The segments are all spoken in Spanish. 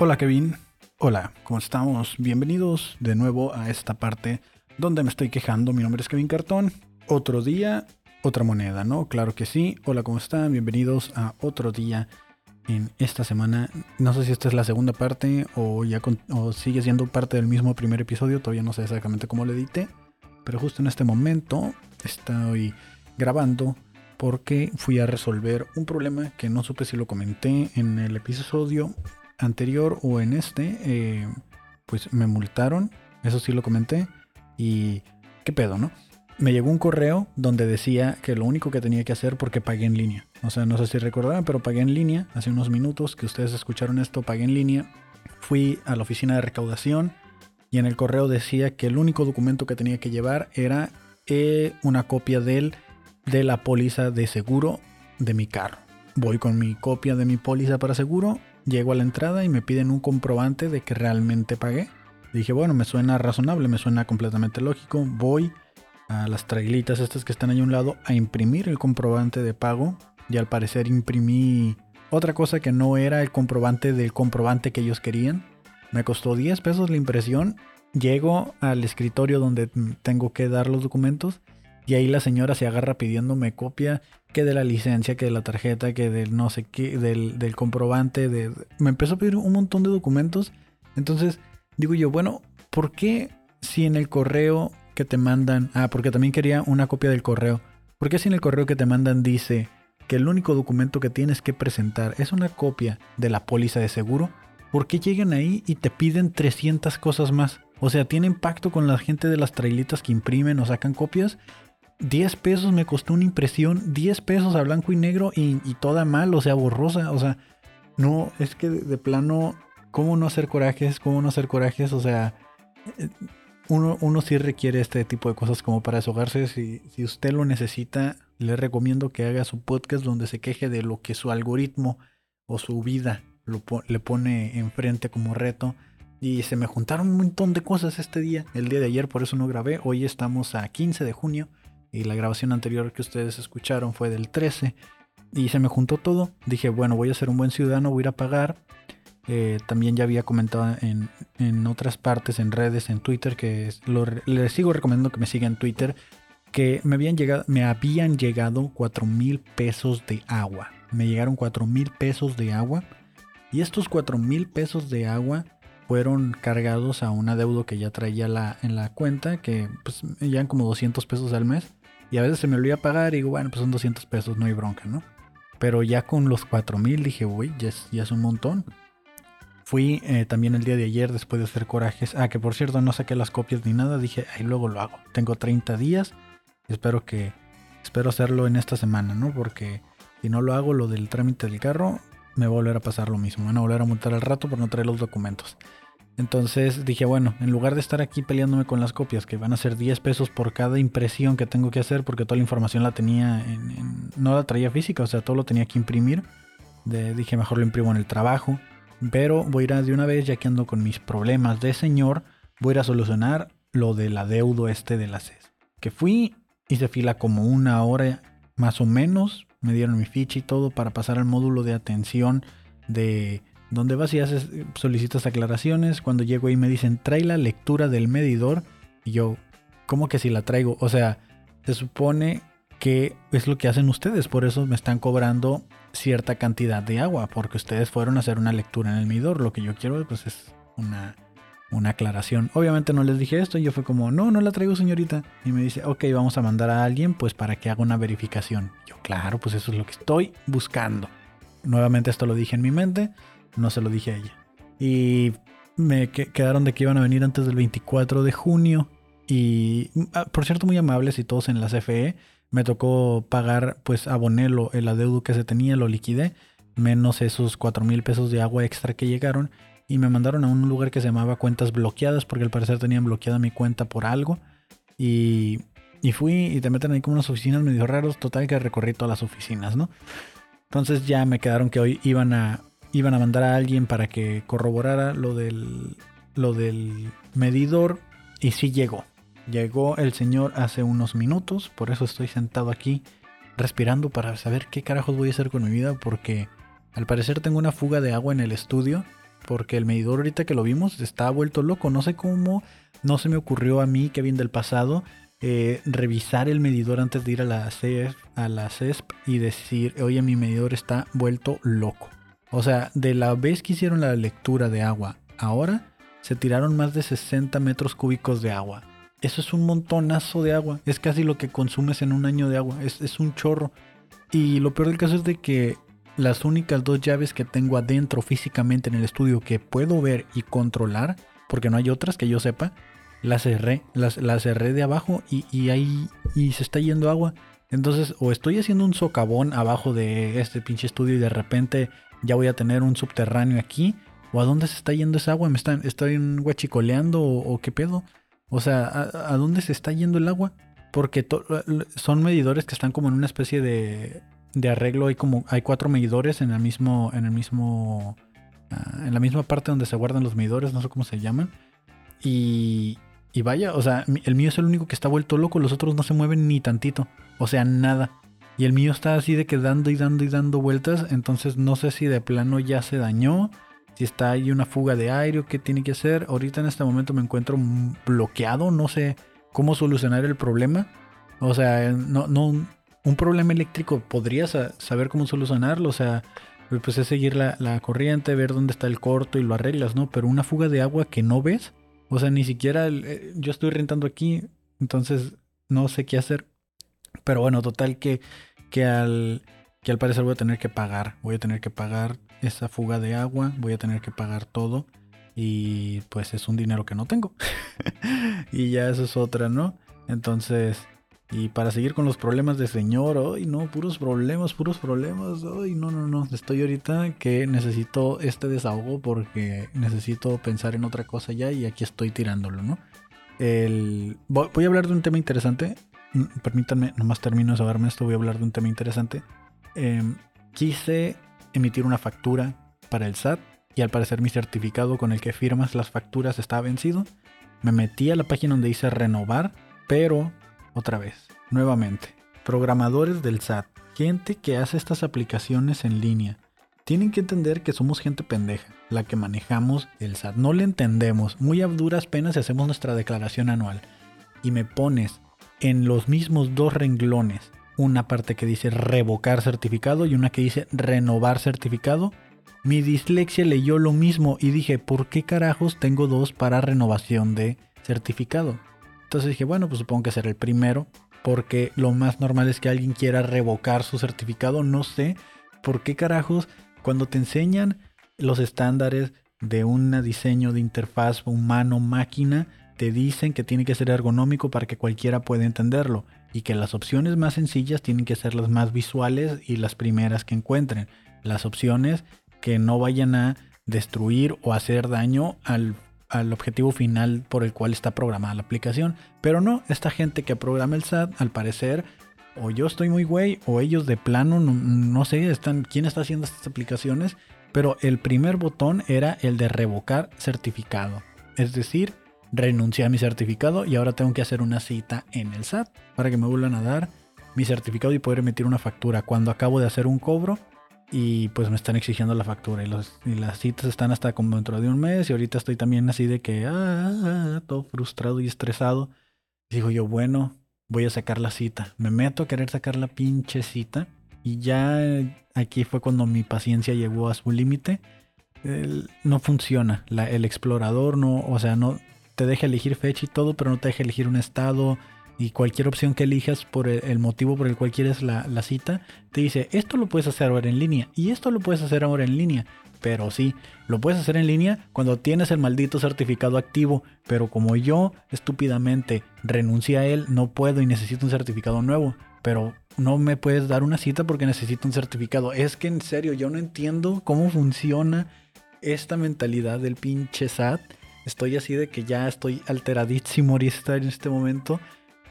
Hola Kevin, hola, ¿cómo estamos? Bienvenidos de nuevo a esta parte donde me estoy quejando. Mi nombre es Kevin Cartón. Otro día, otra moneda, ¿no? Claro que sí. Hola, ¿cómo están? Bienvenidos a otro día en esta semana. No sé si esta es la segunda parte o ya sigue siendo parte del mismo primer episodio. Todavía no sé exactamente cómo lo edité. Pero justo en este momento estoy grabando porque fui a resolver un problema que no supe si lo comenté en el episodio anterior o en este, eh, pues me multaron, eso sí lo comenté, y qué pedo, ¿no? Me llegó un correo donde decía que lo único que tenía que hacer porque pagué en línea. O sea, no sé si recordaban, pero pagué en línea. Hace unos minutos que ustedes escucharon esto, pagué en línea. Fui a la oficina de recaudación y en el correo decía que el único documento que tenía que llevar era eh, una copia del, de la póliza de seguro de mi carro. Voy con mi copia de mi póliza para seguro Llego a la entrada y me piden un comprobante de que realmente pagué. Dije, bueno, me suena razonable, me suena completamente lógico. Voy a las trailitas estas que están ahí a un lado a imprimir el comprobante de pago. Y al parecer imprimí otra cosa que no era el comprobante del comprobante que ellos querían. Me costó 10 pesos la impresión. Llego al escritorio donde tengo que dar los documentos y ahí la señora se agarra pidiéndome copia que de la licencia, que de la tarjeta, que del no sé qué, del, comprobante. De... Me empezó a pedir un montón de documentos. Entonces digo yo, bueno, ¿por qué si en el correo que te mandan... Ah, porque también quería una copia del correo. ¿Por qué si en el correo que te mandan dice que el único documento que tienes que presentar es una copia de la póliza de seguro? ¿Por qué llegan ahí y te piden 300 cosas más? O sea, ¿tienen pacto con la gente de las trailitas que imprimen o sacan copias? 10 pesos me costó una impresión, 10 pesos a blanco y negro y, toda mal, o sea, borrosa, o sea, no, es que de, plano, ¿cómo no hacer corajes? ¿Cómo no hacer corajes? O sea, eh, uno, uno sí requiere este tipo de cosas como para deshogarse. Si, si usted lo necesita, le recomiendo que haga su podcast donde se queje de lo que su algoritmo o su vida le pone enfrente como reto. Y se me juntaron un montón de cosas este día, el día de ayer, por eso no grabé. Hoy estamos a 15 de junio y la grabación anterior que ustedes escucharon fue del 13 y se me juntó todo. Dije, bueno, voy a ser un buen ciudadano, voy a ir a pagar. Eh, también ya había comentado en, otras partes, en redes, en Twitter, que les sigo recomendando que me sigan en Twitter, que me habían llegado, me habían llegado 4 mil pesos de agua. Me llegaron 4 mil pesos de agua. Y estos 4 mil pesos de agua fueron cargados a un adeudo que ya traía la, en la cuenta, que pues llegan como 200 pesos al mes. Y a veces se me olvida pagar y digo, bueno, pues son 200 pesos, no hay bronca, ¿no? Pero ya con los 4000 dije, uy, ya es, ya es un montón. Fui eh, también el día de ayer después de hacer corajes. Ah, que por cierto no saqué las copias ni nada. Dije, ahí luego lo hago. Tengo 30 días. Espero que. Espero hacerlo en esta semana, ¿no? Porque si no lo hago, lo del trámite del carro, me va a volver a pasar lo mismo. Me van a volver a montar al rato por no traer los documentos. Entonces dije, bueno, en lugar de estar aquí peleándome con las copias, que van a ser 10 pesos por cada impresión que tengo que hacer, porque toda la información la tenía en, no la traía física, o sea, todo lo tenía que imprimir. dije, mejor lo imprimo en el trabajo. Pero voy a ir de una vez, ya que ando con mis problemas de señor, voy a ir a solucionar lo del adeudo este de la CES. Que fui, hice fila como una hora más o menos, me dieron mi ficha y todo para pasar al módulo de atención de donde vas y haces, solicitas aclaraciones. Cuando llego ahí me dicen, trae la lectura del medidor. Y yo, ¿cómo que si la traigo? O sea, se supone que es lo que hacen ustedes, por eso me están cobrando cierta cantidad de agua, porque ustedes fueron a hacer una lectura en el medidor. Lo que yo quiero pues es una, una aclaración. Obviamente no les dije esto, y yo fue como, no, no la traigo señorita. Y me dice, ok, vamos a mandar a alguien pues para que haga una verificación. Yo, claro, pues eso es lo que estoy buscando. Nuevamente esto lo dije en mi mente no se lo dije a ella. Y me quedaron de que iban a venir antes del 24 de junio. Y ah, por cierto, muy amables y todos en la CFE. Me tocó pagar, pues aboné el adeudo que se tenía, lo liquidé, menos esos 4 mil pesos de agua extra que llegaron. Y me mandaron a un lugar que se llamaba cuentas bloqueadas, porque al parecer tenían bloqueada mi cuenta por algo. Y, y fui y te meten ahí como unas oficinas medio raros. Total que recorrí todas las oficinas, ¿no? Entonces ya me quedaron que hoy iban a, iban a mandar a alguien para que corroborara lo del, lo del medidor y sí llegó. Llegó el señor hace unos minutos, por eso estoy sentado aquí respirando para saber qué carajos voy a hacer con mi vida porque al parecer tengo una fuga de agua en el estudio porque el medidor ahorita que lo vimos está vuelto loco. No sé cómo no se me ocurrió a mí, Kevin del pasado, eh, revisar el medidor antes de ir a la, CEF, a la CESP y decir, oye, mi medidor está vuelto loco. O sea, de la vez que hicieron la lectura de agua, ahora se tiraron más de 60 metros cúbicos de agua. Eso es un montonazo de agua. Es casi lo que consumes en un año de agua. Es, es un chorro. Y lo peor del caso es de que las únicas dos llaves que tengo adentro físicamente en el estudio que puedo ver y controlar, porque no hay otras que yo sepa, las cerré, las, cerré de abajo y, y ahí y se está yendo agua. Entonces, o estoy haciendo un socavón abajo de este pinche estudio y de repente ya voy a tener un subterráneo aquí, o a dónde se está yendo esa agua, me están, estoy guachicoleando o, o qué pedo. O sea, ¿a, dónde se está yendo el agua? Porque son medidores que están como en una especie de, de arreglo. Hay como hay cuatro medidores en el mismo, en el mismo, ah, en la misma parte donde se guardan los medidores, no sé cómo se llaman. Y, y vaya, o sea, el mío es el único que está vuelto loco, los otros no se mueven ni tantito. O sea, nada. Y el mío está así de que dando y dando y dando vueltas. Entonces no sé si de plano ya se dañó. Si está ahí una fuga de aire o qué tiene que hacer. Ahorita en este momento me encuentro bloqueado. No sé cómo solucionar el problema. O sea, no, no, un problema eléctrico podrías saber cómo solucionarlo. O sea, pues es seguir la, la, corriente, ver dónde está el corto y lo arreglas, ¿no? Pero una fuga de agua que no ves. O sea, ni siquiera eh, yo estoy rentando aquí. Entonces no sé qué hacer. Pero bueno, total que que al, que al parecer voy a tener que pagar. Voy a tener que pagar esa fuga de agua, voy a tener que pagar todo. Y pues es un dinero que no tengo. y ya eso es otra, ¿no? Entonces, y para seguir con los problemas de señor, ay no, puros problemas, puros problemas, ay no, no, no, estoy ahorita que necesito este desahogo porque necesito pensar en otra cosa ya y aquí estoy tirándolo, ¿no? El... Voy a hablar de un tema interesante permítanme, nomás termino de saberme esto, voy a hablar de un tema interesante. Em, quise emitir una factura para el SAT y al parecer mi certificado con el que firmas las facturas está vencido. Me metí a la página donde dice renovar, pero otra vez, nuevamente, programadores del SAT, gente que hace estas aplicaciones en línea, tienen que entender que somos gente pendeja, la que manejamos el SAT. No le entendemos, muy a duras penas hacemos nuestra declaración anual. Y me pones en los mismos dos renglones una parte que dice revocar certificado y una que dice renovar certificado. Mi dislexia leyó lo mismo y dije, ¿por qué carajos tengo dos para renovación de certificado? Entonces dije, bueno, pues supongo que será el primero, porque lo más normal es que alguien quiera revocar su certificado. No sé por qué carajos cuando te enseñan los estándares de un diseño de interfaz humano-máquina, te dicen que tiene que ser ergonómico para que cualquiera pueda entenderlo y que las opciones más sencillas tienen que ser las más visuales y las primeras que encuentren. Las opciones que no vayan a destruir o hacer daño al, objetivo final por el cual está programada la aplicación. Pero no, esta gente que programa el SAT, al parecer, o yo estoy muy güey, o ellos de plano, no, no sé están, quién está haciendo estas aplicaciones, pero el primer botón era el de revocar certificado. Es decir, renuncié a mi certificado y ahora tengo que hacer una cita en el SAT para que me vuelvan a dar mi certificado y poder emitir una factura cuando acabo de hacer un cobro y pues me están exigiendo la factura y, las citas están hasta como dentro de un mes y ahorita estoy también así de que ah, ah, ah, todo frustrado y estresado. Digo yo, bueno, voy a sacar la cita. Me meto a querer sacar la pinche cita y ya aquí fue cuando mi paciencia llegó a su límite. No funciona, el explorador no, o sea, no, te deja elegir fecha y todo, pero no te deja elegir un estado y cualquier opción que elijas por el, motivo por el cual quieres la, cita, te dice, esto lo puedes hacer ahora en línea y esto lo puedes hacer ahora en línea. Pero sí, lo puedes hacer en línea cuando tienes el maldito certificado activo, pero como yo estúpidamente renuncié a él, no puedo y necesito un certificado nuevo. Pero no me puedes dar una cita porque necesito un certificado. Es que en serio, yo no entiendo cómo funciona esta mentalidad del pinche SAT Estoy así de que ya estoy alteradísimo ahorita en este momento.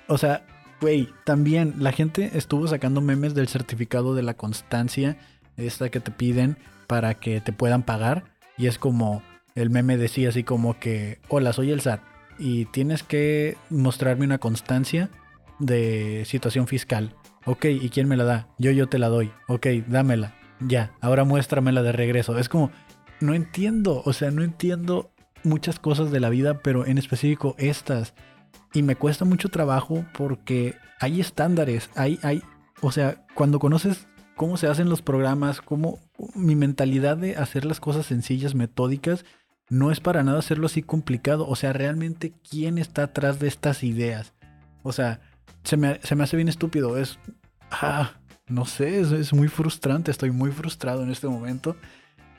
O sea, güey, también la gente estuvo sacando memes del certificado de la constancia, esta que te piden para que te puedan pagar. Y es como, el meme decía así como que, hola, soy el SAT y tienes que mostrarme una constancia de situación fiscal. Ok, ¿y quién me la da? Yo, yo te la doy. Ok, dámela. Ya, ahora muéstramela de regreso. Es como, no entiendo, o sea, no entiendo muchas cosas de la vida, pero en específico estas. Y me cuesta mucho trabajo porque hay estándares, hay, hay, o sea, cuando conoces cómo se hacen los programas, cómo mi mentalidad de hacer las cosas sencillas, metódicas, no es para nada hacerlo así complicado. O sea, realmente, ¿quién está atrás de estas ideas? O sea, se me, se me hace bien estúpido. Es. Ah, no sé, es, es, muy frustrante. Estoy muy frustrado en este momento.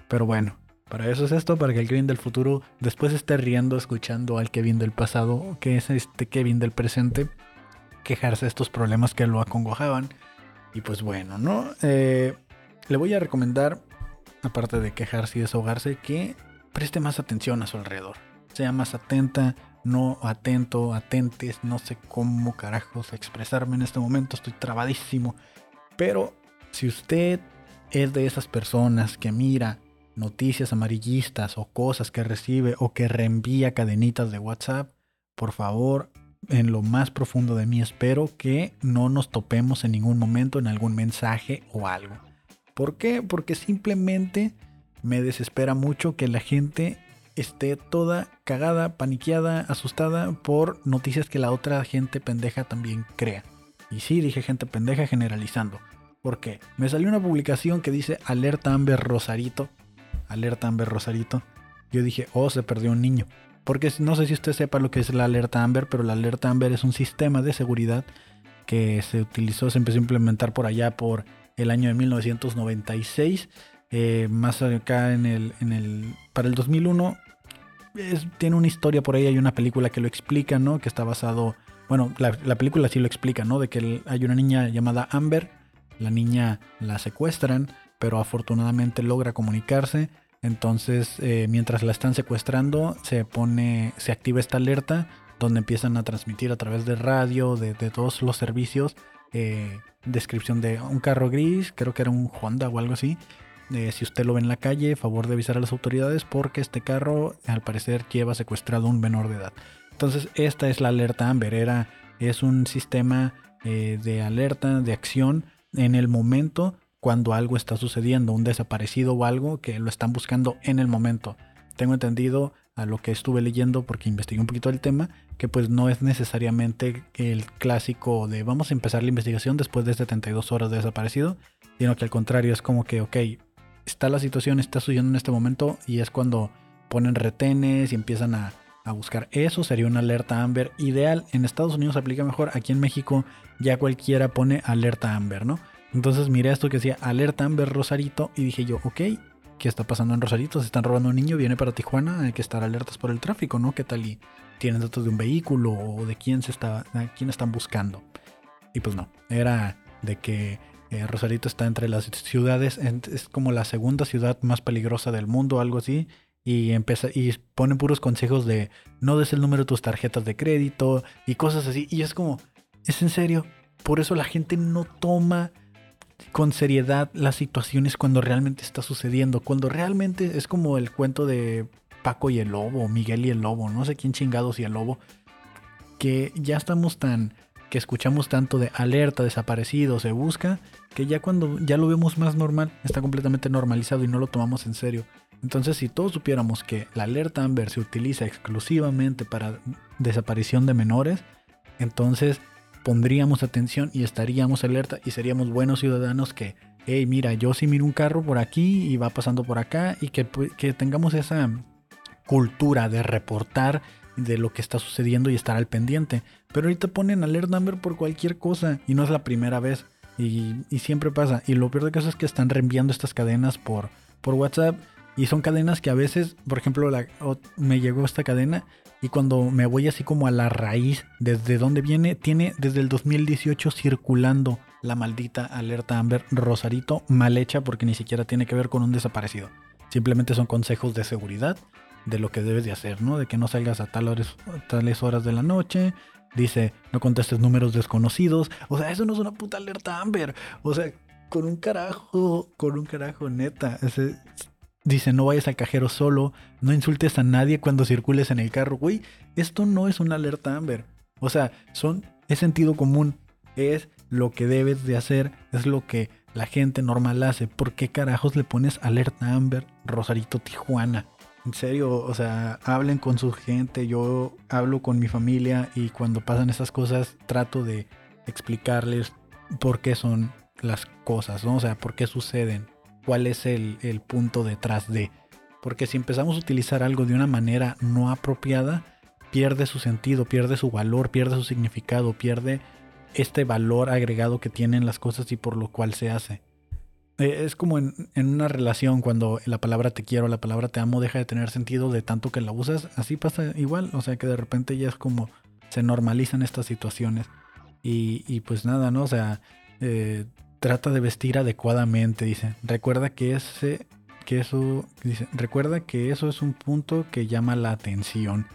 Pero bueno, para eso es esto, para que el Kevin del futuro después esté riendo escuchando al Kevin del pasado, que es este Kevin del presente, quejarse de estos problemas que lo acongojaban. Y pues bueno, ¿no? Eh, le voy a recomendar, aparte de quejarse y desahogarse, que preste más atención a su alrededor. Sea más atenta, no atento, atentes, no sé cómo carajos expresarme en este momento, estoy trabadísimo. Pero si usted es de esas personas que mira noticias amarillistas o cosas que recibe o que reenvía cadenitas de WhatsApp, por favor, en lo más profundo de mí espero que no nos topemos en ningún momento en algún mensaje o algo. ¿Por qué? Porque simplemente me desespera mucho que la gente esté toda cagada, paniqueada, asustada por noticias que la otra gente pendeja también crea. Y sí, dije gente pendeja generalizando. ¿Por qué? Me salió una publicación que dice alerta Amber Rosarito. Alerta Amber Rosarito. Yo dije, oh, se perdió un niño. Porque no sé si usted sepa lo que es la alerta Amber, pero la alerta Amber es un sistema de seguridad que se utilizó, se empezó a implementar por allá por el año de 1996 eh, más acá en el, en el, para el 2001, tiene una historia por ahí, hay una película que lo explica, ¿no? Que está basado, bueno, la, película sí lo explica, ¿no? De que hay una niña llamada Amber, la niña la secuestran, pero afortunadamente logra comunicarse. Entonces, eh, mientras la están secuestrando, se pone, se activa esta alerta donde empiezan a transmitir a través de radio, de, todos los servicios, eh, descripción de un carro gris, creo que era un Honda o algo así, eh, si usted lo ve en la calle, favor de avisar a las autoridades porque este carro al parecer lleva secuestrado a un menor de edad. Entonces esta es la alerta Amber, Era, es un sistema de alerta, de acción en el momento cuando algo está sucediendo, un desaparecido o algo que lo están buscando en el momento. Tengo entendido a lo que estuve leyendo porque investigué un poquito el tema, que pues no es necesariamente el clásico de vamos a empezar la investigación después de 72 horas de desaparecido, sino que al contrario es como que, ok, está la situación, está sucediendo en este momento y es cuando ponen retenes y empiezan a, buscar. Eso sería una alerta Amber ideal. En Estados Unidos aplica mejor, aquí en México ya cualquiera pone alerta Amber, ¿no? Entonces miré esto que decía alerta Amber Rosarito y dije yo, ok, ¿qué está pasando en Rosarito? Se están robando un niño, viene para Tijuana, hay que estar alertas por el tráfico, ¿no? ¿Qué tal? Y tienen datos de un vehículo o de quién se está, quién están buscando. Y pues no, era de que eh, Rosarito está entre las ciudades, es como la segunda ciudad más peligrosa del mundo, algo así. Y, empieza, y ponen puros consejos de no des el número de tus tarjetas de crédito y cosas así. Y es como, es en serio. Por eso la gente no toma con seriedad las situaciones cuando realmente está sucediendo. Cuando realmente es como el cuento de Paco y el lobo, Miguel y el lobo, no sé quién chingados y el lobo. Que ya estamos tan que escuchamos tanto de alerta, desaparecido, se busca, que ya cuando ya lo vemos más normal, está completamente normalizado y no lo tomamos en serio. Entonces, si todos supiéramos que la alerta Amber se utiliza exclusivamente para desaparición de menores, entonces pondríamos atención y estaríamos alerta y seríamos buenos ciudadanos que, hey, mira, yo sí miro un carro por aquí y va pasando por acá y que, que tengamos esa cultura de reportar de lo que está sucediendo y estar al pendiente. Pero ahorita ponen alert number por cualquier cosa y no es la primera vez. Y, siempre pasa. Y lo peor de caso es que están reenviando estas cadenas por, por WhatsApp. Y son cadenas que a veces, por ejemplo, la, me llegó esta cadena y cuando me voy así como a la raíz, desde dónde viene, tiene desde el 2018 circulando la maldita alerta Amber Rosarito mal hecha porque ni siquiera tiene que ver con un desaparecido. Simplemente son consejos de seguridad de lo que debes de hacer, ¿no? De que no salgas a tales horas de la noche. Dice, no contestes números desconocidos. O sea, eso no es una puta alerta Amber. O sea, con un carajo, con un carajo, neta. Dice, no vayas al cajero solo, no insultes a nadie cuando circules en el carro. Güey, esto no es una alerta Amber. O sea, son, es sentido común. Es lo que debes de hacer, es lo que la gente normal hace. ¿Por qué carajos le pones alerta Amber Rosarito Tijuana? En serio, o sea, hablen con su gente. Yo hablo con mi familia y cuando pasan esas cosas trato de explicarles por qué son las cosas, ¿no? O sea, por qué suceden, cuál es el, el punto detrás de. Porque si empezamos a utilizar algo de una manera no apropiada, pierde su sentido, pierde su valor, pierde su significado, pierde este valor agregado que tienen las cosas y por lo cual se hace. Eh, es como en, una relación cuando la palabra te quiero, la palabra te amo deja de tener sentido de tanto que la usas. Así pasa igual, o sea que de repente ya es como se normalizan estas situaciones. Y, pues nada, ¿no? O sea, eh, trata de vestir adecuadamente, dice. Recuerda que ese, que eso, dice, recuerda que eso es un punto que llama la atención.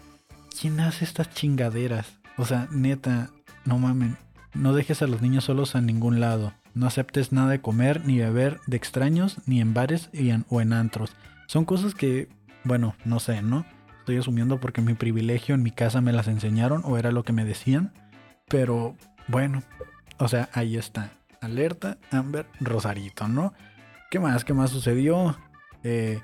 ¿Quién hace estas chingaderas? O sea, neta, no mamen. No dejes a los niños solos a ningún lado. No aceptes nada de comer ni beber de extraños, ni en bares o en antros. Son cosas que, bueno, no sé, ¿no? Estoy asumiendo porque mi privilegio en mi casa me las enseñaron o era lo que me decían. Pero bueno, o sea, ahí está. Alerta Amber Rosarito, ¿no? ¿Qué más? ¿Qué más sucedió? Eh,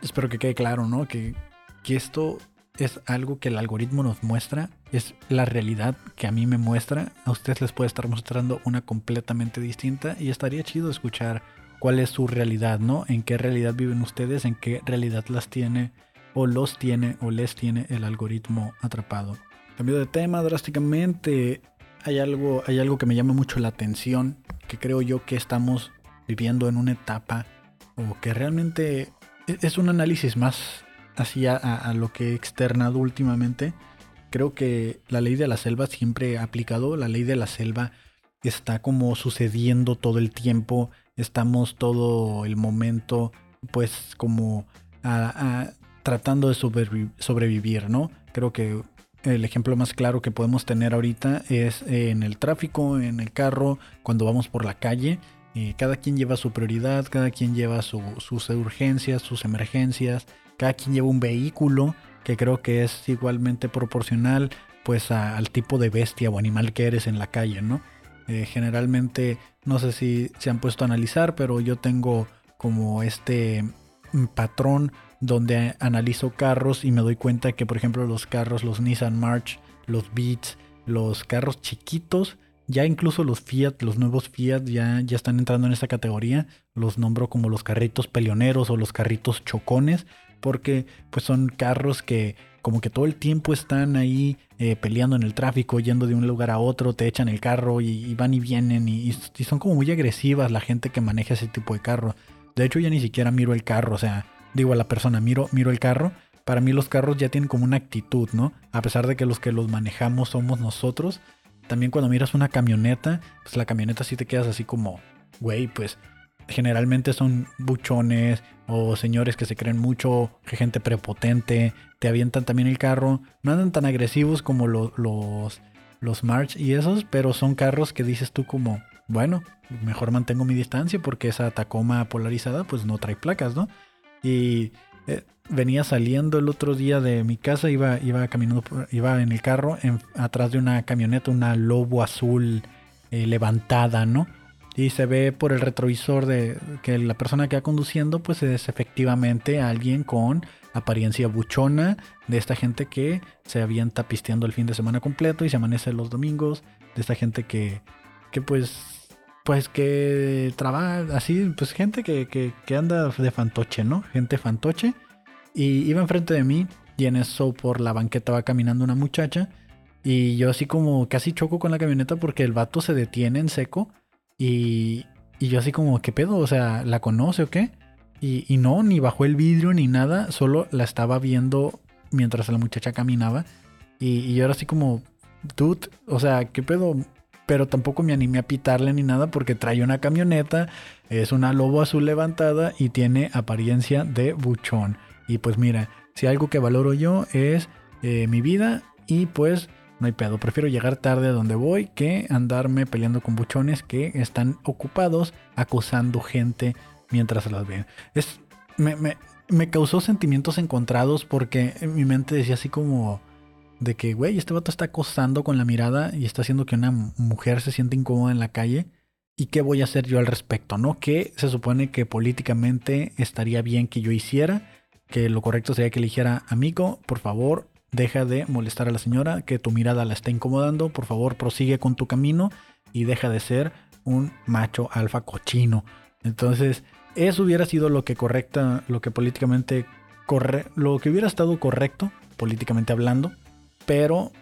espero que quede claro, ¿no? Que, que esto es algo que el algoritmo nos muestra, es la realidad que a mí me muestra, a ustedes les puede estar mostrando una completamente distinta y estaría chido escuchar cuál es su realidad, ¿no? En qué realidad viven ustedes, en qué realidad las tiene o los tiene o les tiene el algoritmo atrapado. Cambio de tema drásticamente, hay algo, hay algo que me llama mucho la atención, que creo yo que estamos viviendo en una etapa o que realmente e-, es un análisis más así a, lo que he externado últimamente, creo que la ley de la selva siempre ha aplicado. La ley de la selva está como sucediendo todo el tiempo. Estamos todo el momento, pues, como tratando de sobrevivir, ¿no? Creo que el ejemplo más claro que podemos tener ahorita es en el tráfico, en el carro, cuando vamos por la calle. Eh, cada quien lleva su prioridad, cada quien lleva sus urgencias, sus emergencias, cada quien lleva un vehículo que creo que es igualmente proporcional pues al tipo de bestia o animal que eres en la calle, ¿no? Eh, generalmente, no sé si se han puesto a analizar, pero yo tengo como este mm, patrón donde analizo carros y me doy cuenta que, por ejemplo, los carros, los Nissan March, los Beats, los carros chiquitos, ya incluso los Fiat, los nuevos Fiat ya, ya están entrando en esa categoría. Los nombro como los carritos peleoneros o los carritos chocones porque pues son carros que como que todo el tiempo están ahí eh, peleando en el tráfico, yendo de un lugar a otro, te echan el carro y, van y vienen y, son como muy agresivas la gente que maneja ese tipo de carro. De hecho ya ni siquiera miro el carro, o sea, digo a la persona, miro, miro el carro. Para mí los carros ya tienen como una actitud, ¿no? A pesar de que los que los manejamos somos nosotros. También cuando miras una camioneta, pues la camioneta sí te quedas así como, güey, pues generalmente son buchones o señores que se creen mucho, gente prepotente, te avientan también el carro. No andan tan agresivos como los, los March y esos, pero son carros que dices tú como, bueno, mejor mantengo mi distancia porque esa Tacoma polarizada pues no trae placas, ¿no? Y eh, venía saliendo el otro día de mi casa, iba, iba caminando, iba en el carro, atrás de una camioneta, una lobo azul eh, levantada, ¿no? y se ve por el retrovisor de que la persona que va conduciendo pues es efectivamente alguien con apariencia buchona de esta gente que se avienta pisteando el fin de semana completo y se amanece los domingos de esta gente que que pues pues que trabaja así pues gente que, que, que anda de fantoche no gente fantoche y iba enfrente de mí y en eso por la banqueta va caminando una muchacha y yo así como casi choco con la camioneta porque el vato se detiene en seco y, yo así como, ¿qué pedo? O sea, ¿la conoce o qué? Y, no, ni bajó el vidrio ni nada, solo la estaba viendo mientras la muchacha caminaba. Y, yo era así como, dude, o sea, ¿qué pedo? Pero tampoco me animé a pitarle ni nada porque trae una camioneta, es una lobo azul levantada y tiene apariencia de buchón. Y pues mira, si algo que valoro yo es eh, mi vida y pues no hay pedo. Prefiero llegar tarde a donde voy que andarme peleando con buchones que están ocupados acosando gente mientras las ven. Es, me, me, causó sentimientos encontrados porque en mi mente decía así como de que, güey, este vato está acosando con la mirada y está haciendo que una mujer se siente incómoda en la calle. ¿Y qué voy a hacer yo al respecto? ¿No? ¿Qué se supone que políticamente estaría bien que yo hiciera? Que lo correcto sería que le dijera, amigo, por favor, deja de molestar a la señora, que tu mirada la está incomodando, por favor, prosigue con tu camino y deja de ser un macho alfa cochino. Entonces, eso hubiera sido lo que correcta, lo que políticamente corre, lo que hubiera estado correcto, políticamente hablando, pero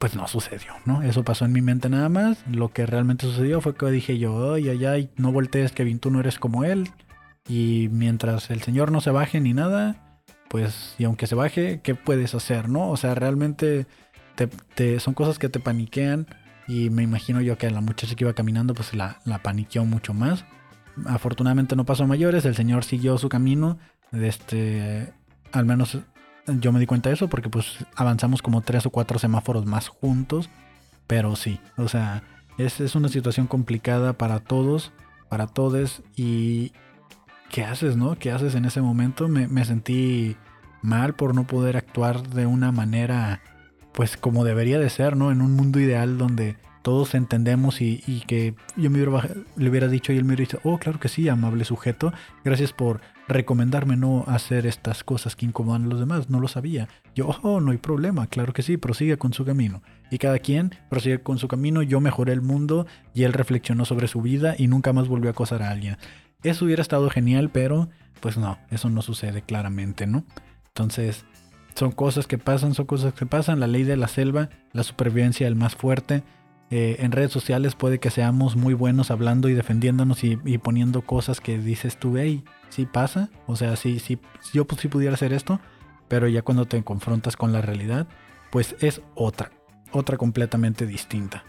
pues no sucedió, ¿no? Eso pasó en mi mente nada más. Lo que realmente sucedió fue que dije yo, ay, ay, ay, no voltees, Kevin, tú no eres como él. Y mientras el señor no se baje ni nada, pues, y aunque se baje, ¿qué puedes hacer, no? O sea, realmente te, son cosas que te paniquean. Y me imagino yo que la muchacha que iba caminando, pues la, la paniqueó mucho más. Afortunadamente no pasó a mayores, el señor siguió su camino. Este, al menos yo me di cuenta de eso porque pues avanzamos como tres o cuatro semáforos más juntos. Pero sí, o sea, es, es una situación complicada para todos, para todos. Y ¿qué haces, no? ¿Qué haces en ese momento? Me, me sentí mal por no poder actuar de una manera, pues como debería de ser, ¿no? En un mundo ideal donde todos entendemos y, que yo me hubiera, le hubiera dicho y él me hubiera dicho, oh, claro que sí, amable sujeto, gracias por recomendarme no hacer estas cosas que incomodan a los demás, no lo sabía. Yo, oh, no hay problema, claro que sí, prosigue con su camino. Y cada quien prosigue con su camino, yo mejoré el mundo y él reflexionó sobre su vida y nunca más volvió a acosar a alguien. Eso hubiera estado genial, pero pues no, eso no sucede claramente, ¿no? Entonces, son cosas que pasan, son cosas que pasan, la ley de la selva, la supervivencia del más fuerte, eh, en redes sociales puede que seamos muy buenos hablando y defendiéndonos y, poniendo cosas que dices tú, hey, sí pasa, o sea, sí, sí, yo pues, sí pudiera hacer esto, pero ya cuando te confrontas con la realidad, pues es otra, otra completamente distinta.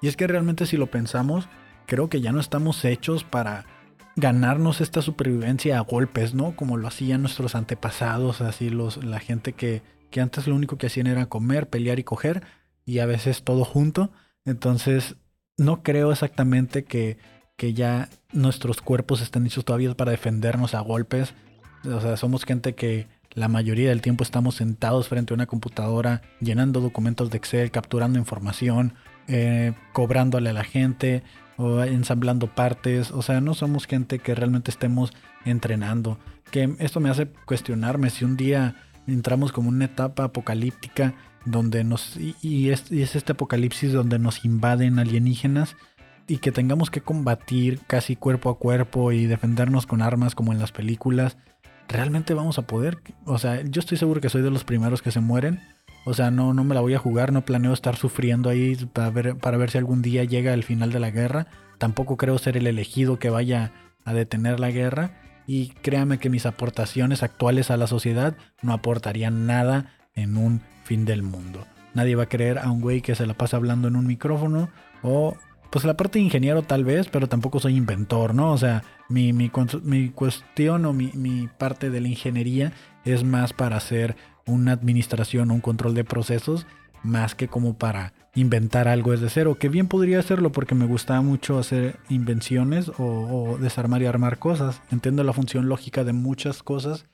Y es que realmente si lo pensamos, creo que ya no estamos hechos para ganarnos esta supervivencia a golpes, ¿no? Como lo hacían nuestros antepasados, así los, la gente que, que antes lo único que hacían era comer, pelear y coger y a veces todo junto. Entonces, no creo exactamente que, que ya nuestros cuerpos estén hechos todavía para defendernos a golpes. O sea, somos gente que la mayoría del tiempo estamos sentados frente a una computadora, llenando documentos de Excel, capturando información, eh, cobrándole a la gente o ensamblando partes. O sea, no somos gente que realmente estemos entrenando. Que esto me hace cuestionarme si un día entramos como una etapa apocalíptica donde nos y es, este apocalipsis donde nos invaden alienígenas y que tengamos que combatir casi cuerpo a cuerpo y defendernos con armas como en las películas, realmente vamos a poder. O sea, yo estoy seguro que soy de los primeros que se mueren. O sea, no, no me la voy a jugar, no planeo estar sufriendo ahí para ver, para ver si algún día llega el final de la guerra. Tampoco creo ser el elegido que vaya a detener la guerra. Y créame que mis aportaciones actuales a la sociedad no aportarían nada en un fin del mundo. Nadie va a creer a un güey que se la pasa hablando en un micrófono o pues la parte de ingeniero tal vez, pero tampoco soy inventor, ¿no? O sea, mi, mi, cuestión o mi, mi, parte de la ingeniería es más para hacer una administración un control de procesos, más que como para inventar algo desde cero, que bien podría hacerlo porque me gusta mucho hacer invenciones o desarmar y armar cosas. Entiendo la función lógica de muchas cosas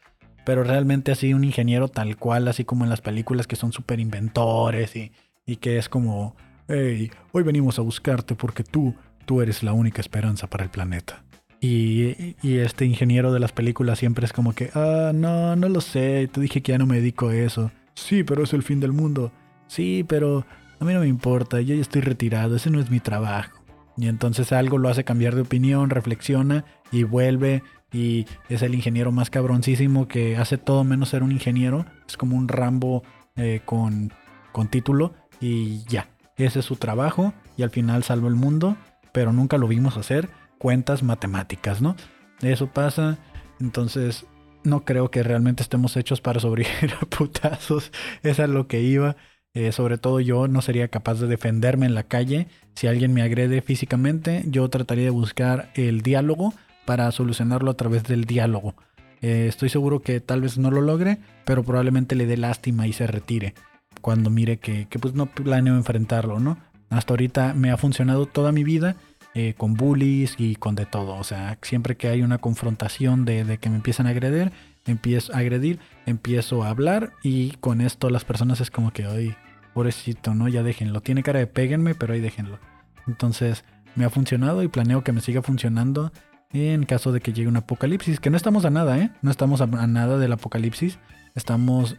pero realmente así un ingeniero tal cual, así como en las películas que son súper inventores y, y, que es como, hey, hoy venimos a buscarte porque tú, tú eres la única esperanza para el planeta. Y, y, este ingeniero de las películas siempre es como que, ah, no, no lo sé, te dije que ya no me dedico a eso. Sí, pero es el fin del mundo. Sí, pero a mí no me importa, yo ya estoy retirado, ese no es mi trabajo. Y entonces algo lo hace cambiar de opinión, reflexiona y vuelve y es el ingeniero más cabroncísimo que hace todo menos ser un ingeniero. Es como un Rambo eh, con, con título y ya. Ese es su trabajo y al final salva el mundo, pero nunca lo vimos hacer cuentas matemáticas, ¿no? Eso pasa, entonces no creo que realmente estemos hechos para sobrevivir a putazos. Eso es lo que iba. Eh, sobre todo yo no sería capaz de defenderme en la calle. Si alguien me agrede físicamente, yo trataría de buscar el diálogo para solucionarlo a través del diálogo. Eh, estoy seguro que tal vez no lo logre, pero probablemente le dé lástima y se retire cuando mire que, pues no planeo enfrentarlo, ¿no? Hasta ahorita me ha funcionado toda mi vida eh, con bullies y con de todo. O sea, siempre que hay una confrontación de, que me empiezan a agredir, empiezo a agredir, empiezo a hablar y con esto las personas es como que, ay, pobrecito, ¿no? Ya déjenlo. Tiene cara de péguenme, pero ahí déjenlo. Entonces, me ha funcionado y planeo que me siga funcionando en caso de que llegue un apocalipsis, que no estamos a nada, ¿eh? No estamos a, nada del apocalipsis, estamos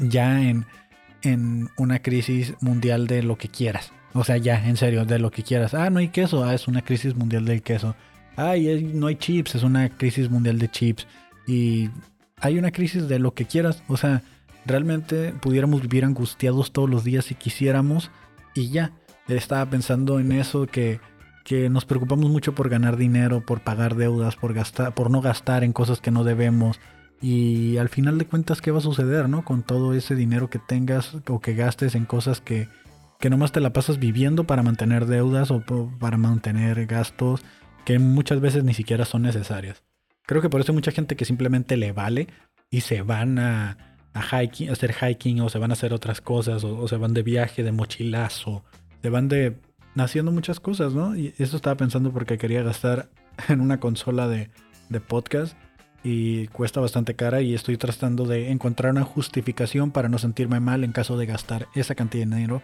ya en, en una crisis mundial de lo que quieras. O sea, ya, en serio, de lo que quieras. Ah, no hay queso, ah, es una crisis mundial del queso. Ay, no hay chips, es una crisis mundial de chips. Y hay una crisis de lo que quieras. O sea, realmente pudiéramos vivir angustiados todos los días si quisiéramos. Y ya, estaba pensando en eso que que nos preocupamos mucho por ganar dinero, por pagar deudas, por gastar, por no gastar en cosas que no debemos. Y al final de cuentas, ¿qué va a suceder, no? Con todo ese dinero que tengas o que gastes en cosas que, que nomás te la pasas viviendo para mantener deudas o para mantener gastos que muchas veces ni siquiera son necesarias. Creo que por eso hay mucha gente que simplemente le vale y se van a, a, hiking, a hacer hiking o se van a hacer otras cosas o, o se van de viaje, de mochilazo, se van de haciendo muchas cosas, ¿no? Y eso estaba pensando porque quería gastar en una consola de, podcast y cuesta bastante cara y estoy tratando de encontrar una justificación para no sentirme mal en caso de gastar esa cantidad de dinero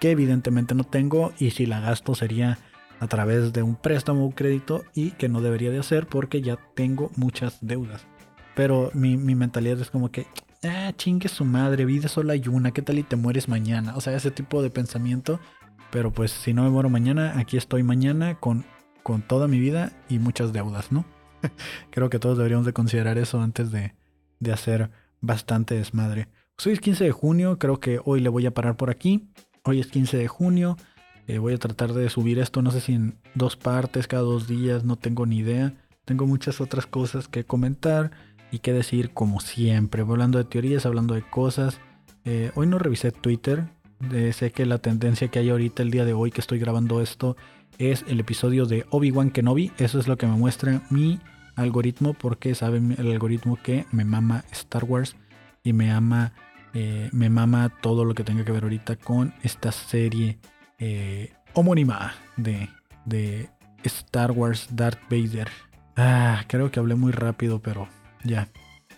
que evidentemente no tengo y si la gasto sería a través de un préstamo o crédito y que no debería de hacer porque ya tengo muchas deudas. Pero mi, mi mentalidad es como que, ah, chingue su madre, vida solo hay una, ¿qué tal y te mueres mañana? O sea, ese tipo de pensamiento pero pues si no me muero mañana, aquí estoy mañana con, con toda mi vida y muchas deudas, ¿no? Creo que todos deberíamos de considerar eso antes de, de hacer bastante desmadre. Hoy es 15 de junio, creo que hoy le voy a parar por aquí. Hoy es 15 de junio. Eh, voy a tratar de subir esto, no sé si en dos partes, cada dos días, no tengo ni idea. Tengo muchas otras cosas que comentar y que decir como siempre. Hablando de teorías, hablando de cosas. Eh, hoy no revisé Twitter, sé que la tendencia que hay ahorita el día de hoy que estoy grabando esto es el episodio de Obi-Wan Kenobi. Eso es lo que me muestra mi algoritmo porque sabe el algoritmo que me mama Star Wars y me ama eh, me mama todo lo que tenga que ver ahorita con esta serie eh, homónima de, de Star Wars Darth Vader. Ah, creo que hablé muy rápido, pero ya.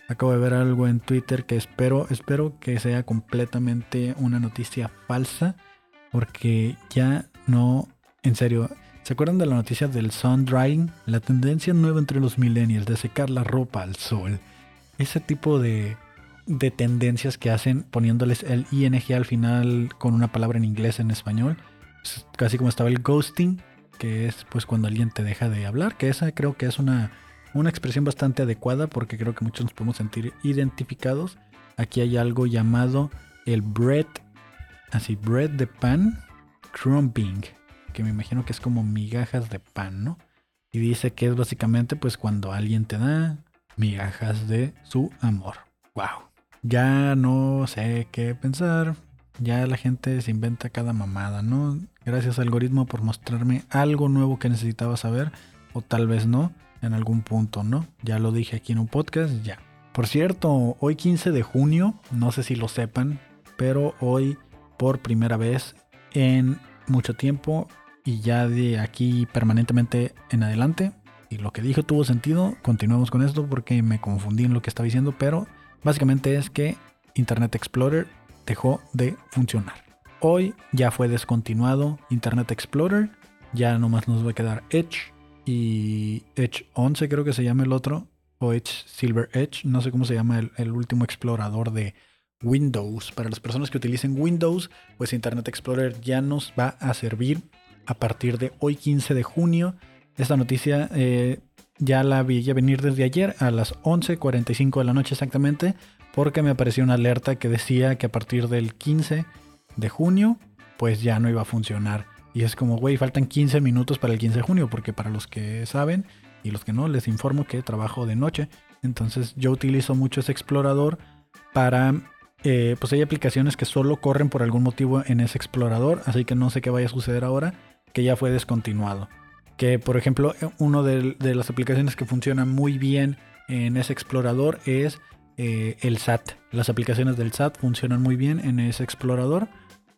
Acabo de ver algo en Twitter que espero, espero que sea completamente una noticia falsa. Porque ya no, en serio, ¿se acuerdan de la noticia del sun drying? La tendencia nueva entre los millennials de secar la ropa al sol. Ese tipo de, de tendencias que hacen poniéndoles el ing al final con una palabra en inglés en español. Casi como estaba el ghosting, que es pues cuando alguien te deja de hablar, que esa creo que es una una expresión bastante adecuada porque creo que muchos nos podemos sentir identificados. Aquí hay algo llamado el bread, así, bread de pan, crumbing, que me imagino que es como migajas de pan, ¿no? Y dice que es básicamente pues cuando alguien te da migajas de su amor. ¡Wow! Ya no sé qué pensar. Ya la gente se inventa cada mamada, ¿no? Gracias algoritmo por mostrarme algo nuevo que necesitaba saber, o tal vez no en algún punto, ¿no? Ya lo dije aquí en un podcast, ya. Por cierto, hoy 15 de junio, no sé si lo sepan, pero hoy por primera vez en mucho tiempo y ya de aquí permanentemente en adelante, y lo que dije tuvo sentido, continuemos con esto porque me confundí en lo que estaba diciendo, pero básicamente es que Internet Explorer dejó de funcionar. Hoy ya fue descontinuado Internet Explorer, ya nomás nos va a quedar Edge y Edge 11 creo que se llama el otro, o Edge Silver Edge, no sé cómo se llama el, último explorador de Windows. Para las personas que utilicen Windows, pues Internet Explorer ya nos va a servir a partir de hoy 15 de junio. Esta noticia eh, ya la vi ya venir desde ayer a las 11.45 de la noche exactamente, porque me apareció una alerta que decía que a partir del 15 de junio, pues ya no iba a funcionar y es como, güey, faltan 15 minutos para el 15 de junio, porque para los que saben y los que no, les informo que trabajo de noche. Entonces yo utilizo mucho ese explorador para... Eh, pues hay aplicaciones que solo corren por algún motivo en ese explorador, así que no sé qué vaya a suceder ahora, que ya fue descontinuado. Que por ejemplo, una de, las aplicaciones que funciona muy bien en ese explorador es eh, el SAT. Las aplicaciones del SAT funcionan muy bien en ese explorador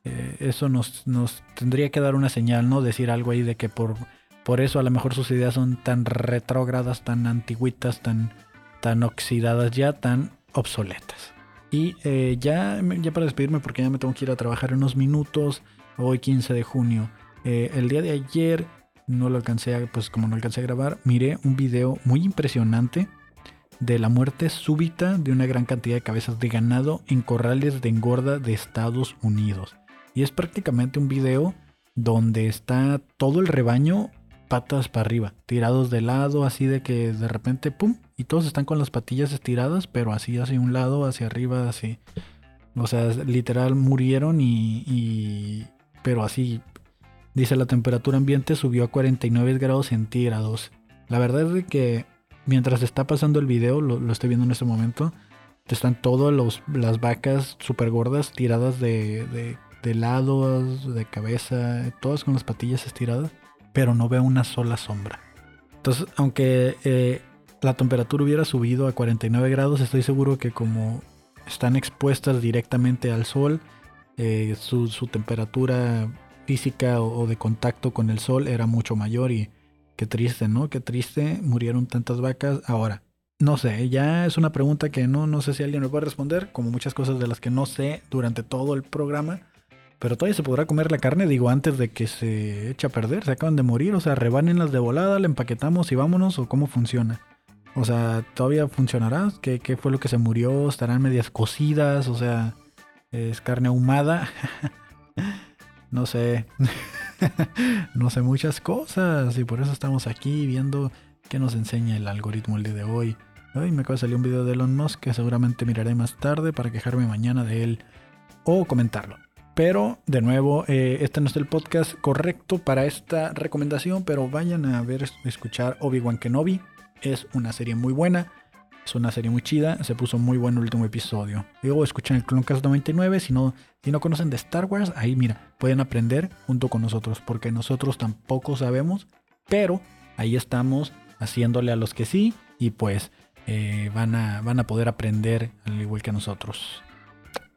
eh, eso nos, nos, tendría que dar una señal, ¿no? Decir algo ahí de que por, por eso a lo mejor sus ideas son tan retrógradas, tan antiguitas, tan, tan oxidadas ya, tan obsoletas. Y eh, ya, ya para despedirme, porque ya me tengo que ir a trabajar unos minutos, hoy 15 de junio. Eh, el día de ayer no lo alcancé a, pues como no alcancé a grabar, miré un video muy impresionante de la muerte súbita de una gran cantidad de cabezas de ganado en corrales de engorda de Estados Unidos. Y es prácticamente un video donde está todo el rebaño patas para arriba, tirados de lado, así de que de repente, ¡pum! Y todos están con las patillas estiradas, pero así hacia un lado, hacia arriba, así. O sea, literal murieron y, y pero así. Dice la temperatura ambiente subió a 49 grados centígrados. La verdad es que mientras está pasando el video, lo, estoy viendo en este momento, están todas las vacas súper gordas tiradas de, de lados, de cabeza, todas con las patillas estiradas pero no veo una sola sombra. Entonces, aunque eh, la temperatura hubiera subido a 49 grados, estoy seguro que como están expuestas directamente al sol, eh, su, temperatura física o, de contacto con el sol era mucho mayor y qué triste, ¿no? Qué triste, murieron tantas vacas. Ahora, no sé, ya es una pregunta que no, no sé si alguien me puede responder, como muchas cosas de las que no sé durante todo el programa. Pero todavía se podrá comer la carne, digo, antes de que se eche a perder. Se acaban de morir, o sea, las de volada, la empaquetamos y vámonos, o cómo funciona. O sea, ¿todavía funcionará? ¿Qué, qué fue lo que se murió? ¿Estarán medias cocidas? O sea, ¿es carne ahumada? no sé. no sé muchas cosas. Y por eso estamos aquí viendo qué nos enseña el algoritmo el día de hoy. Hoy me acaba de salir un video de Elon Musk que seguramente miraré más tarde para quejarme mañana de él o comentarlo. Pero, de nuevo, eh, este no es el podcast correcto para esta recomendación, pero vayan a ver, escuchar Obi-Wan Kenobi. Es una serie muy buena, es una serie muy chida, se puso muy bueno el último episodio. Luego escuchan el Cloncast 99, si no, si no conocen de Star Wars, ahí mira, pueden aprender junto con nosotros, porque nosotros tampoco sabemos, pero ahí estamos haciéndole a los que sí, y pues eh, van, a, van a poder aprender al igual que nosotros.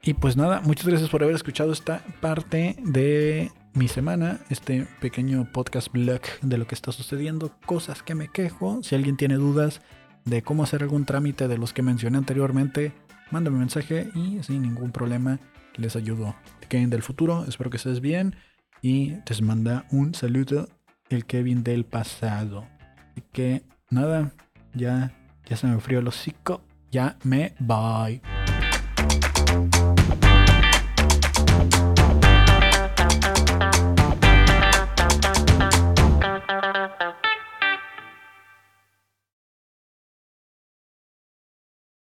Y pues nada, muchas gracias por haber escuchado esta parte de mi semana, este pequeño podcast blog de lo que está sucediendo, cosas que me quejo. Si alguien tiene dudas de cómo hacer algún trámite de los que mencioné anteriormente, mándame un mensaje y sin ningún problema les ayudo. Kevin del futuro, espero que estés bien y les manda un saludo el Kevin del pasado. Así que nada, ya, ya se me frío el hocico, ya me bye.